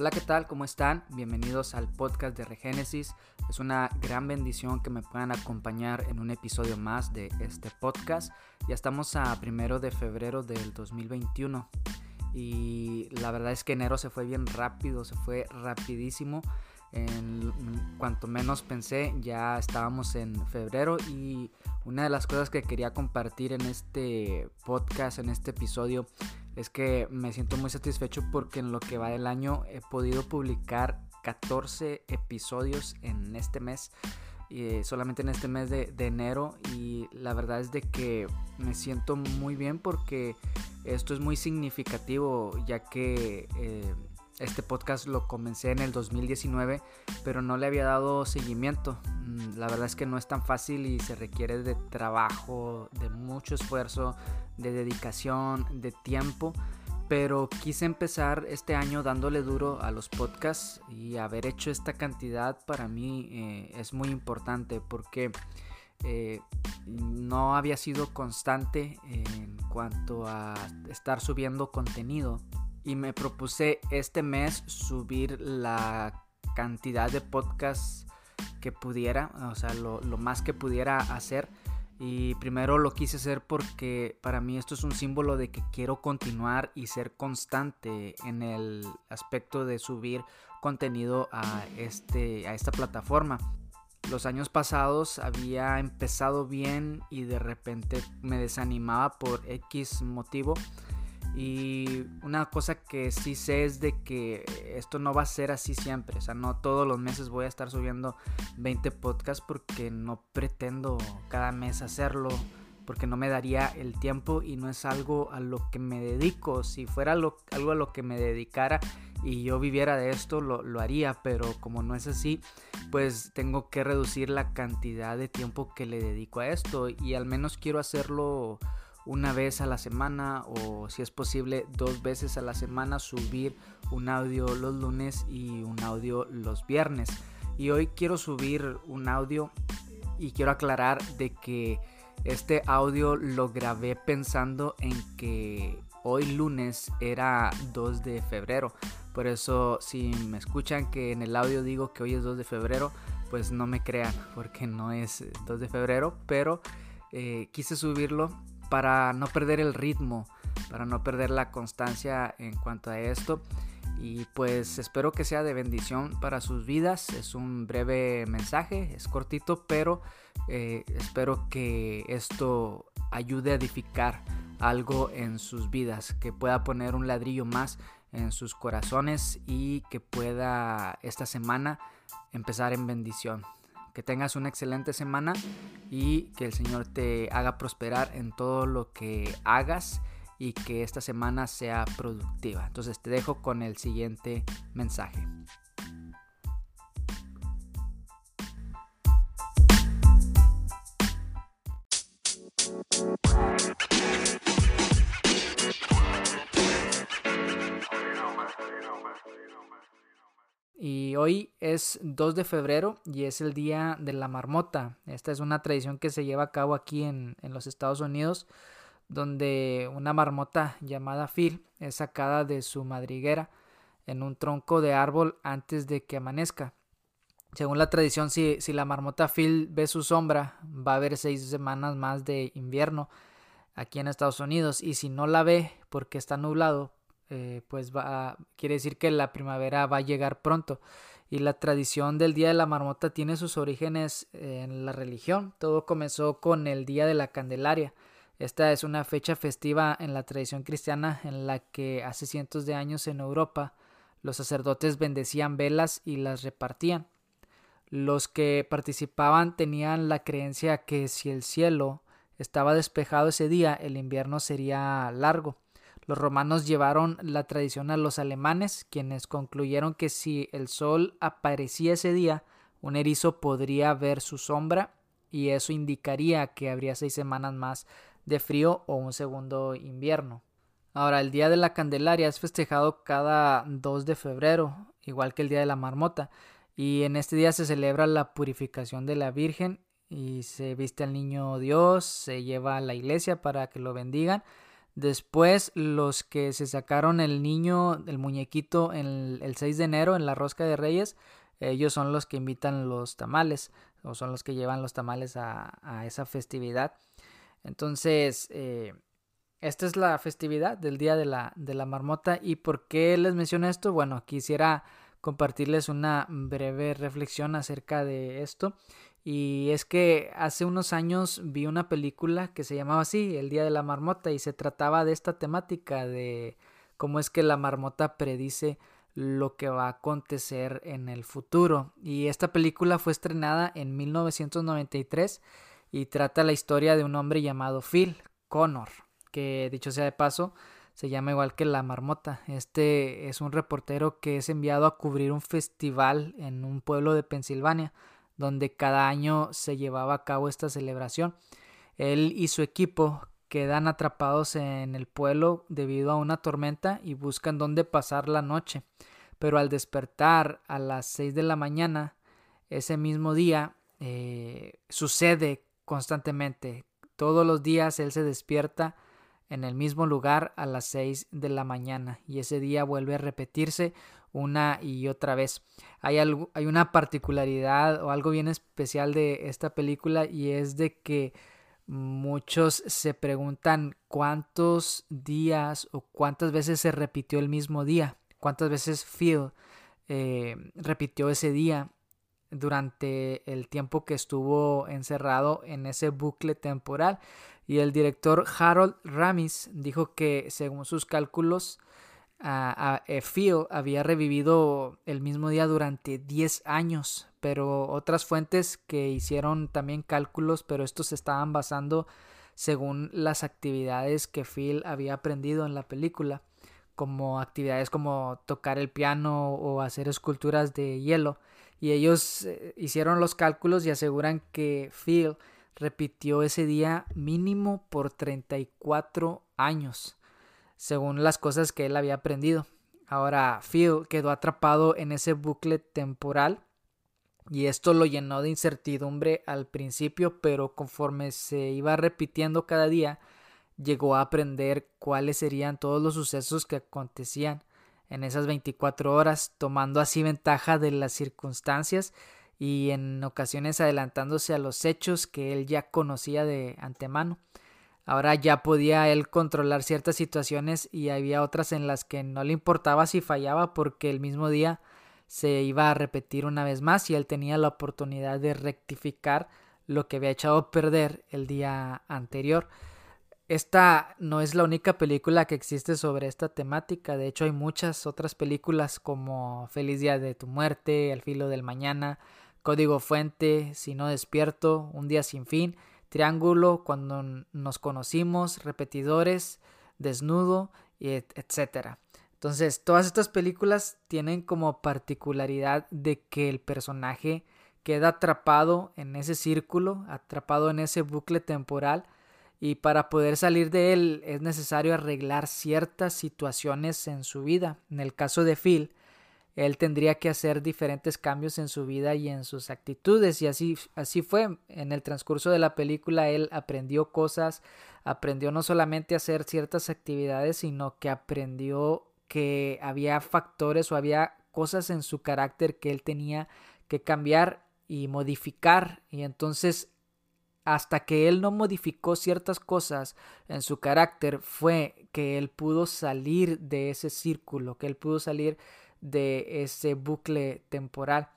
Hola, ¿qué tal? ¿Cómo están? Bienvenidos al podcast de Regénesis. Es una gran bendición que me puedan acompañar en un episodio más de este podcast. Ya estamos a primero de febrero del 2021 y la verdad es que enero se fue bien rápido, se fue rapidísimo. En cuanto menos pensé, ya estábamos en febrero y una de las cosas que quería compartir en este podcast, en este episodio, es que me siento muy satisfecho porque en lo que va del año he podido publicar 14 episodios en este mes. Eh, solamente en este mes de, enero y la verdad es de que me siento muy bien porque esto es muy significativo ya que eh, este podcast lo comencé en el 2019, pero no le había dado seguimiento. Mm, la verdad es que no es tan fácil y se requiere de trabajo, de mucho esfuerzo, de dedicación, de tiempo. Pero quise empezar este año dándole duro a los podcasts y haber hecho esta cantidad para mí eh, es muy importante porque eh, no había sido constante en cuanto a estar subiendo contenido y me propuse este mes subir la cantidad de podcasts que pudiera, o sea, lo, más que pudiera hacer. Y primero lo quise hacer porque para mí esto es un símbolo de que quiero continuar y ser constante en el aspecto de subir contenido a, este, a esta plataforma. Los años pasados había empezado bien y de repente me desanimaba por X motivo y una cosa que sí sé es de que esto no va a ser así siempre. O sea, no todos los meses voy a estar subiendo 20 podcasts porque no pretendo cada mes hacerlo. Porque no me daría el tiempo y no es algo a lo que me dedico. Si fuera algo a lo que me dedicara y yo viviera de esto, lo, lo haría. Pero como no es así, pues tengo que reducir la cantidad de tiempo que le dedico a esto. Y al menos quiero hacerlo una vez a la semana o si es posible dos veces a la semana subir un audio los lunes y un audio los viernes. Y hoy quiero subir un audio y quiero aclarar de que este audio lo grabé pensando en que hoy lunes era 2 de febrero. Por eso si me escuchan que en el audio digo que hoy es 2 de febrero, pues no me crean porque no es 2 de febrero, pero eh, quise subirlo para no perder el ritmo, para no perder la constancia en cuanto a esto. Y pues espero que sea de bendición para sus vidas. Es un breve mensaje, es cortito, pero eh, espero que esto ayude a edificar algo en sus vidas, que pueda poner un ladrillo más en sus corazones y que pueda esta semana empezar en bendición. Que tengas una excelente semana y que el Señor te haga prosperar en todo lo que hagas y que esta semana sea productiva. Entonces te dejo con el siguiente mensaje. Hoy es 2 de febrero y es el día de la marmota. Esta es una tradición que se lleva a cabo aquí en, los Estados Unidos, donde una marmota llamada Phil es sacada de su madriguera en un tronco de árbol antes de que amanezca. Según la tradición, si, si la marmota Phil ve su sombra, va a haber seis semanas más de invierno aquí en Estados Unidos. Y si no la ve porque está nublado, eh, pues va, quiere decir que la primavera va a llegar pronto. Y la tradición del Día de la Marmota tiene sus orígenes en la religión. Todo comenzó con el Día de la Candelaria. Esta es una fecha festiva en la tradición cristiana en la que hace cientos de años en Europa los sacerdotes bendecían velas y las repartían. Los que participaban tenían la creencia que si el cielo estaba despejado ese día, el invierno sería largo. Los romanos llevaron la tradición a los alemanes, quienes concluyeron que si el sol aparecía ese día, un erizo podría ver su sombra y eso indicaría que habría seis semanas más de frío o un segundo invierno. Ahora, el Día de la Candelaria es festejado cada 2 de febrero, igual que el Día de la Marmota, y en este día se celebra la purificación de la Virgen y se viste al niño Dios, se lleva a la iglesia para que lo bendigan Después, los que se sacaron el niño, el muñequito, el, el 6 de enero en la rosca de Reyes, ellos son los que invitan los tamales o son los que llevan los tamales a, a esa festividad. Entonces, eh, esta es la festividad del Día de la, de la Marmota. ¿Y por qué les menciono esto? Bueno, quisiera compartirles una breve reflexión acerca de esto. Y es que hace unos años vi una película que se llamaba así, El Día de la Marmota, y se trataba de esta temática de cómo es que la marmota predice lo que va a acontecer en el futuro. Y esta película fue estrenada en 1993 y trata la historia de un hombre llamado Phil Connor, que dicho sea de paso, se llama igual que la marmota. Este es un reportero que es enviado a cubrir un festival en un pueblo de Pensilvania, donde cada año se llevaba a cabo esta celebración. Él y su equipo quedan atrapados en el pueblo debido a una tormenta y buscan dónde pasar la noche. Pero al despertar a las 6 de la mañana, ese mismo día, eh, sucede constantemente. Todos los días él se despierta en el mismo lugar a las 6 de la mañana y ese día vuelve a repetirse una y otra vez. Hay, algo, hay una particularidad o algo bien especial de esta película y es de que muchos se preguntan cuántos días o cuántas veces se repitió el mismo día, cuántas veces Phil eh, repitió ese día durante el tiempo que estuvo encerrado en ese bucle temporal. Y el director Harold Ramis dijo que según sus cálculos, a, Phil había revivido el mismo día durante 10 años, pero otras fuentes que hicieron también cálculos, pero estos estaban basando según las actividades que Phil había aprendido en la película, como actividades como tocar el piano o hacer esculturas de hielo. Y ellos eh, hicieron los cálculos y aseguran que Phil repitió ese día mínimo por 34 años, según las cosas que él había aprendido. Ahora Phil quedó atrapado en ese bucle temporal y esto lo llenó de incertidumbre al principio, pero conforme se iba repitiendo cada día, llegó a aprender cuáles serían todos los sucesos que acontecían en esas 24 horas, tomando así ventaja de las circunstancias y en ocasiones adelantándose a los hechos que él ya conocía de antemano. Ahora ya podía él controlar ciertas situaciones y había otras en las que no le importaba si fallaba porque el mismo día se iba a repetir una vez más y él tenía la oportunidad de rectificar lo que había echado a perder el día anterior. Esta no es la única película que existe sobre esta temática, de hecho hay muchas otras películas como Feliz Día de tu Muerte, El Filo del Mañana, Código Fuente, Si no despierto, Un Día sin Fin, Triángulo, Cuando nos conocimos, Repetidores, Desnudo, etc. Entonces, todas estas películas tienen como particularidad de que el personaje queda atrapado en ese círculo, atrapado en ese bucle temporal, y para poder salir de él es necesario arreglar ciertas situaciones en su vida. En el caso de Phil, él tendría que hacer diferentes cambios en su vida y en sus actitudes y así, así fue. En el transcurso de la película él aprendió cosas, aprendió no solamente a hacer ciertas actividades, sino que aprendió que había factores o había cosas en su carácter que él tenía que cambiar y modificar y entonces hasta que él no modificó ciertas cosas en su carácter fue que él pudo salir de ese círculo, que él pudo salir de ese bucle temporal.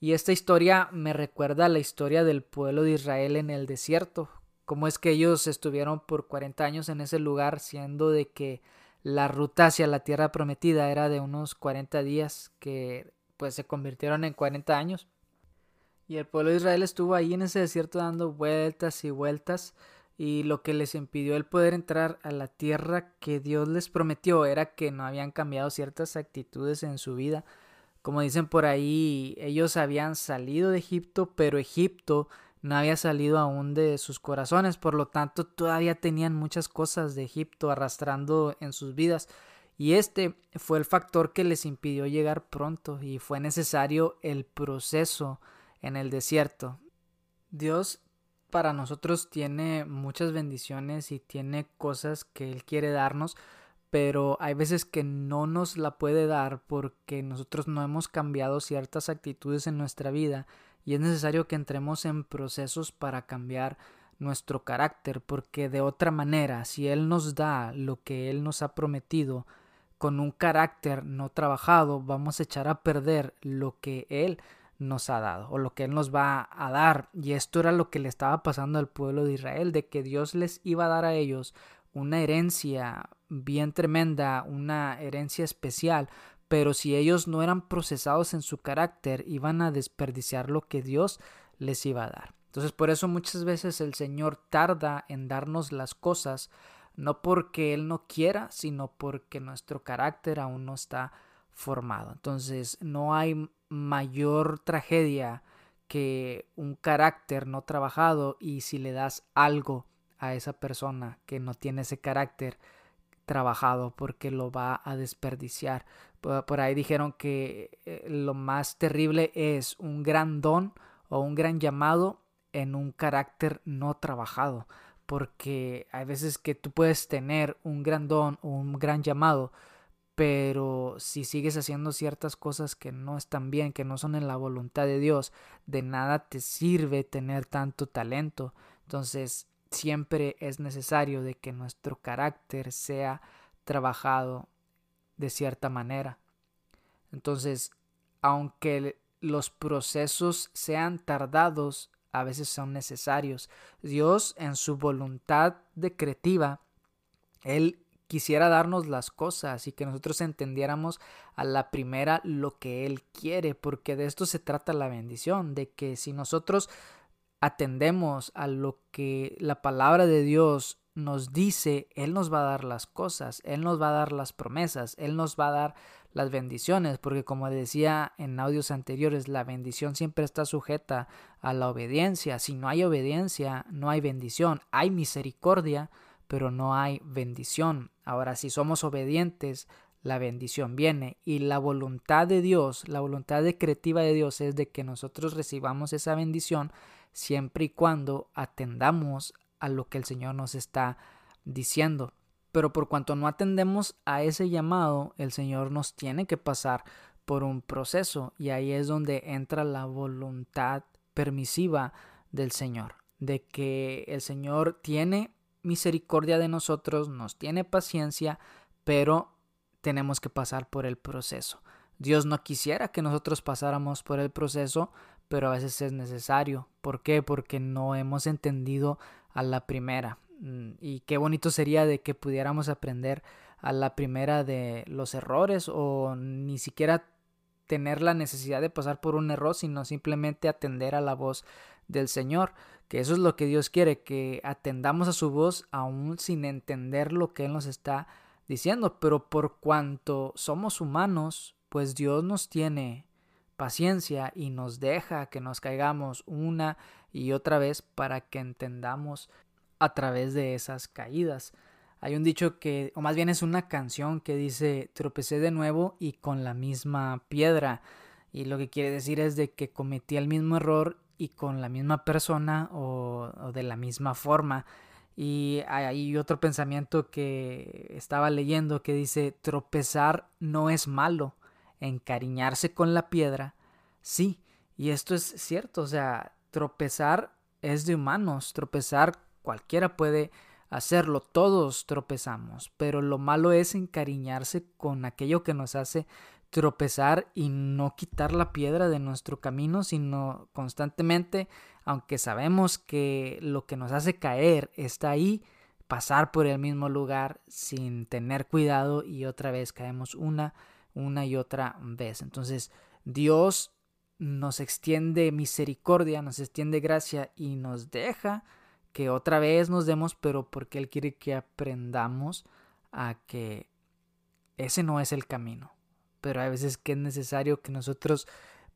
Y esta historia me recuerda a la historia del pueblo de Israel en el desierto, cómo es que ellos estuvieron por 40 años en ese lugar, siendo de que la ruta hacia la tierra prometida era de unos 40 días que pues se convirtieron en 40 años. Y el pueblo de Israel estuvo ahí en ese desierto dando vueltas y vueltas. Y lo que les impidió el poder entrar a la tierra que Dios les prometió era que no habían cambiado ciertas actitudes en su vida. Como dicen por ahí, ellos habían salido de Egipto, pero Egipto no había salido aún de sus corazones, por lo tanto todavía tenían muchas cosas de Egipto arrastrando en sus vidas. Y este fue el factor que les impidió llegar pronto y fue necesario el proceso en el desierto. Dios para nosotros tiene muchas bendiciones y tiene cosas que Él quiere darnos, pero hay veces que no nos la puede dar porque nosotros no hemos cambiado ciertas actitudes en nuestra vida y es necesario que entremos en procesos para cambiar nuestro carácter, porque de otra manera, si Él nos da lo que Él nos ha prometido, con un carácter no trabajado, vamos a echar a perder lo que Él nos ha dado o lo que Él nos va a dar. Y esto era lo que le estaba pasando al pueblo de Israel, de que Dios les iba a dar a ellos una herencia bien tremenda, una herencia especial, pero si ellos no eran procesados en su carácter, iban a desperdiciar lo que Dios les iba a dar. Entonces por eso muchas veces el Señor tarda en darnos las cosas, no porque Él no quiera, sino porque nuestro carácter aún no está formado. Entonces no hay mayor tragedia que un carácter no trabajado y si le das algo a esa persona que no tiene ese carácter trabajado porque lo va a desperdiciar. Por, ahí dijeron que eh, lo más terrible es un gran don o un gran llamado en un carácter no trabajado, porque hay veces que tú puedes tener un gran don o un gran llamado, pero si sigues haciendo ciertas cosas que no están bien, que no son en la voluntad de Dios, de nada te sirve tener tanto talento. Entonces, siempre es necesario de que nuestro carácter sea trabajado de cierta manera. Entonces, aunque los procesos sean tardados, a veces son necesarios. Dios en su voluntad decretiva, Él quisiera darnos las cosas y que nosotros entendiéramos a la primera lo que Él quiere, porque de esto se trata la bendición, de que si nosotros atendemos a lo que la palabra de Dios nos dice, Él nos va a dar las cosas, Él nos va a dar las promesas, Él nos va a dar las bendiciones, porque como decía en audios anteriores, la bendición siempre está sujeta a la obediencia. Si no hay obediencia, no hay bendición. Hay misericordia, pero no hay bendición. Ahora, si somos obedientes, la bendición viene. Y la voluntad de Dios, la voluntad decretiva de Dios es de que nosotros recibamos esa bendición siempre y cuando atendamos a lo que el Señor nos está diciendo. Pero por cuanto no atendemos a ese llamado, el Señor nos tiene que pasar por un proceso y ahí es donde entra la voluntad permisiva del Señor, de que el Señor tiene misericordia de nosotros, nos tiene paciencia, pero tenemos que pasar por el proceso. Dios no quisiera que nosotros pasáramos por el proceso, pero a veces es necesario. ¿Por qué? Porque no hemos entendido a la primera. Mm, y qué bonito sería de que pudiéramos aprender a la primera de los errores o ni siquiera tener la necesidad de pasar por un error, sino simplemente atender a la voz del Señor, que eso es lo que Dios quiere, que atendamos a su voz aún sin entender lo que Él nos está diciendo, pero por cuanto somos humanos, pues Dios nos tiene paciencia y nos deja que nos caigamos una y otra vez para que entendamos a través de esas caídas. Hay un dicho que, o más bien es una canción que dice tropecé de nuevo y con la misma piedra. Y lo que quiere decir es de que cometí el mismo error y con la misma persona o, de la misma forma. Y hay otro pensamiento que estaba leyendo que dice tropezar no es malo, encariñarse con la piedra, sí. Y esto es cierto, o sea, tropezar es de humanos, tropezar Cualquiera puede hacerlo, todos tropezamos, pero lo malo es encariñarse con aquello que nos hace tropezar y no quitar la piedra de nuestro camino, sino constantemente, aunque sabemos que lo que nos hace caer está ahí, pasar por el mismo lugar sin tener cuidado y otra vez caemos una, una y otra vez. Entonces, Dios nos extiende misericordia, nos extiende gracia y nos deja que otra vez nos demos, pero porque Él quiere que aprendamos a que ese no es el camino. Pero hay veces que es necesario que nosotros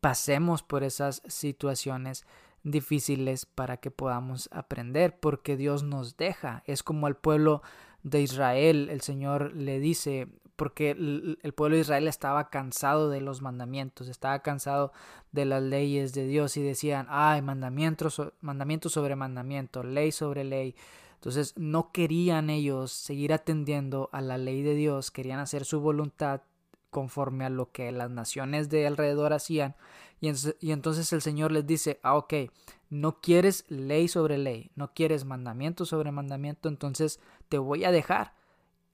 pasemos por esas situaciones difíciles para que podamos aprender, porque Dios nos deja. Es como al pueblo de Israel, el Señor le dice, porque el, pueblo de Israel estaba cansado de los mandamientos, estaba cansado de las leyes de Dios y decían, ay, mandamiento, mandamiento sobre mandamiento, ley sobre ley. Entonces no querían ellos seguir atendiendo a la ley de Dios, querían hacer su voluntad conforme a lo que las naciones de alrededor hacían. Y, entonces el Señor les dice, ah, ok, no quieres ley sobre ley, no quieres mandamiento sobre mandamiento, entonces te voy a dejar.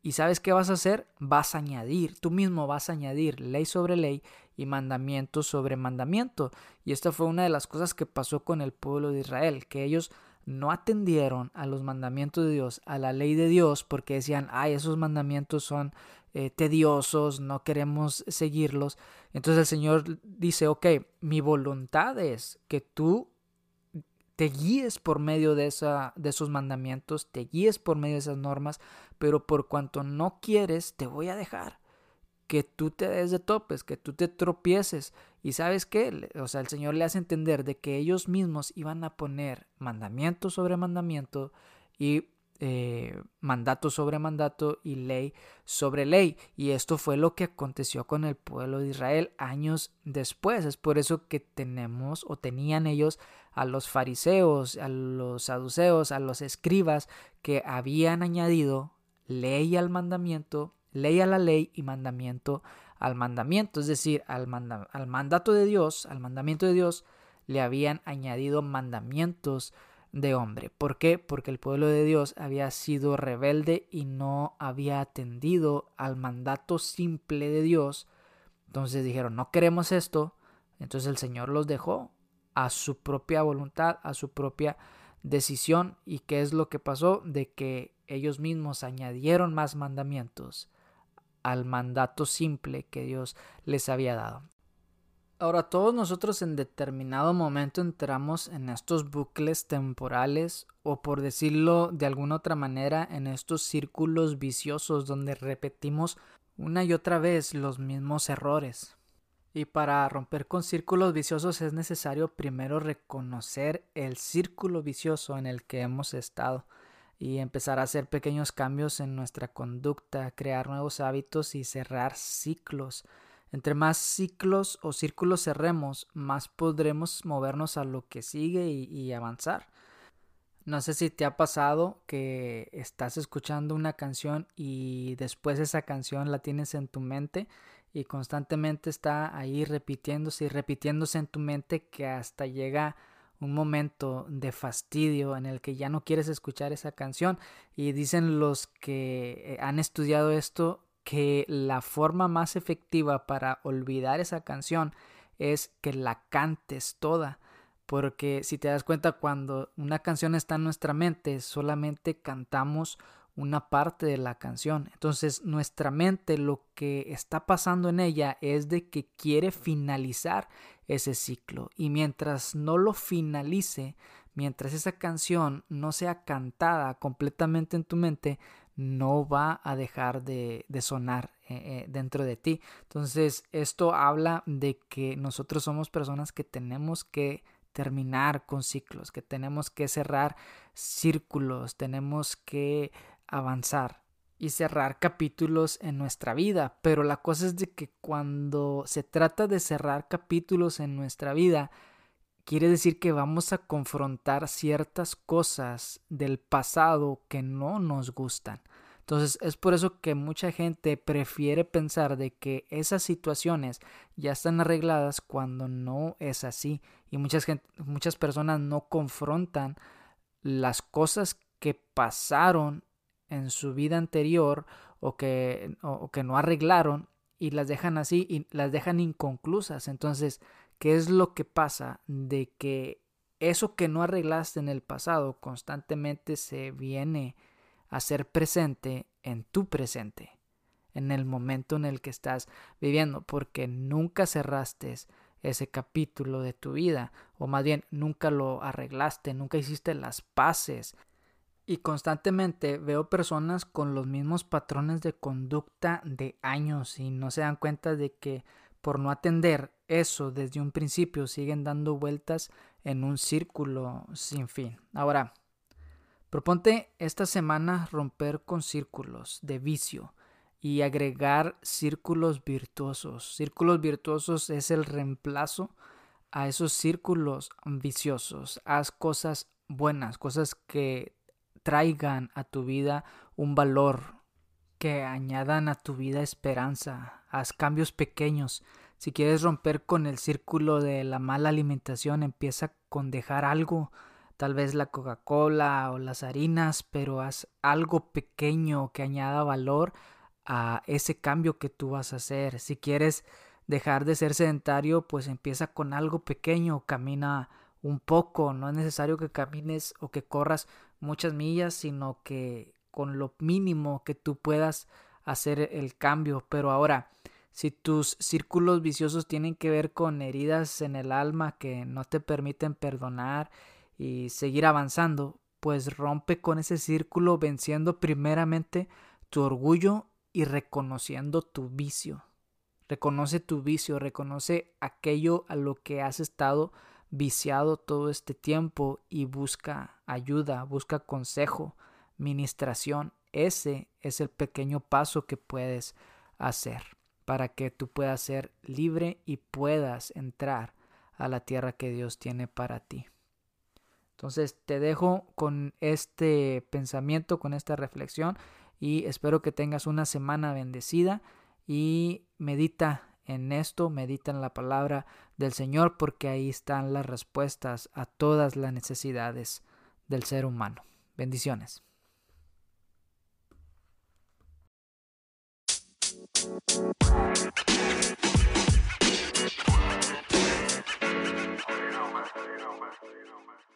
¿Y sabes qué vas a hacer? Vas a añadir, tú mismo vas a añadir ley sobre ley y mandamiento sobre mandamiento. Y esta fue una de las cosas que pasó con el pueblo de Israel, que ellos no atendieron a los mandamientos de Dios, a la ley de Dios, porque decían, ay, esos mandamientos son eh, tediosos, no queremos seguirlos. Entonces el Señor dice, ok, mi voluntad es que tú te guíes por medio de, esa, de esos mandamientos, te guíes por medio de esas normas, pero por cuanto no quieres, te voy a dejar que tú te des de topes, que tú te tropieces. Y sabes qué, o sea, el Señor le hace entender de que ellos mismos iban a poner mandamiento sobre mandamiento y eh, mandato sobre mandato y ley sobre ley. Y esto fue lo que aconteció con el pueblo de Israel años después. Es por eso que tenemos o tenían ellos a los fariseos, a los saduceos, a los escribas que habían añadido ley al mandamiento, ley a la ley y mandamiento al mandamiento. Es decir, al, al mandato de Dios, al mandamiento de Dios, le habían añadido mandamientos de hombre. ¿Por qué? Porque el pueblo de Dios había sido rebelde y no había atendido al mandato simple de Dios. Entonces dijeron, no queremos esto. Entonces el Señor los dejó a su propia voluntad, a su propia decisión. ¿Y qué es lo que pasó? De que ellos mismos añadieron más mandamientos al mandato simple que Dios les había dado. Ahora, todos nosotros en determinado momento entramos en estos bucles temporales o por decirlo de alguna otra manera en estos círculos viciosos donde repetimos una y otra vez los mismos errores. Y para romper con círculos viciosos es necesario primero reconocer el círculo vicioso en el que hemos estado y empezar a hacer pequeños cambios en nuestra conducta, crear nuevos hábitos y cerrar ciclos entre más ciclos o círculos cerremos, más podremos movernos a lo que sigue y, avanzar. No sé si te ha pasado que estás escuchando una canción y después esa canción la tienes en tu mente y constantemente está ahí repitiéndose y repitiéndose en tu mente que hasta llega un momento de fastidio en el que ya no quieres escuchar esa canción y dicen los que eh, han estudiado esto que la forma más efectiva para olvidar esa canción es que la cantes toda. Porque si te das cuenta, cuando una canción está en nuestra mente, solamente cantamos una parte de la canción. Entonces nuestra mente lo que está pasando en ella es de que quiere finalizar ese ciclo. Y mientras no lo finalice, mientras esa canción no sea cantada completamente en tu mente, no va a dejar de, sonar eh, eh, dentro de ti. Entonces, esto habla de que nosotros somos personas que tenemos que terminar con ciclos, que tenemos que cerrar círculos, tenemos que avanzar y cerrar capítulos en nuestra vida. Pero la cosa es de que cuando se trata de cerrar capítulos en nuestra vida, quiere decir que vamos a confrontar ciertas cosas del pasado que no nos gustan. Entonces es por eso que mucha gente prefiere pensar de que esas situaciones ya están arregladas cuando no es así y muchas, muchas personas no confrontan las cosas que pasaron en su vida anterior o que, o que no arreglaron y las dejan así y las dejan inconclusas. Entonces ¿Qué es lo que pasa de que eso que no arreglaste en el pasado constantemente se viene a ser presente en tu presente, en el momento en el que estás viviendo, porque nunca cerraste ese capítulo de tu vida, o más bien nunca lo arreglaste, nunca hiciste las paces. Y constantemente veo personas con los mismos patrones de conducta de años y no se dan cuenta de que por no atender eso desde un principio siguen dando vueltas en un círculo sin fin. Ahora, proponte esta semana romper con círculos de vicio y agregar círculos virtuosos. Círculos virtuosos es el reemplazo a esos círculos viciosos. Haz cosas buenas, cosas que traigan a tu vida un valor, que añadan a tu vida esperanza. Haz cambios pequeños. Si quieres romper con el círculo de la mala alimentación, empieza con dejar algo, tal vez la Coca-Cola o las harinas, pero haz algo pequeño que añada valor a ese cambio que tú vas a hacer. Si quieres dejar de ser sedentario, pues empieza con algo pequeño, camina un poco, no es necesario que camines o que corras muchas millas, sino que con lo mínimo que tú puedas hacer el cambio. Pero ahora, si tus círculos viciosos tienen que ver con heridas en el alma que no te permiten perdonar y seguir avanzando, pues rompe con ese círculo venciendo primeramente tu orgullo y reconociendo tu vicio. Reconoce tu vicio, reconoce aquello a lo que has estado viciado todo este tiempo y busca ayuda, busca consejo, ministración. Ese es el pequeño paso que puedes hacer para que tú puedas ser libre y puedas entrar a la tierra que Dios tiene para ti. Entonces te dejo con este pensamiento, con esta reflexión y espero que tengas una semana bendecida y medita en esto, medita en la palabra del Señor porque ahí están las respuestas a todas las necesidades del ser humano. Bendiciones. You know, man. You.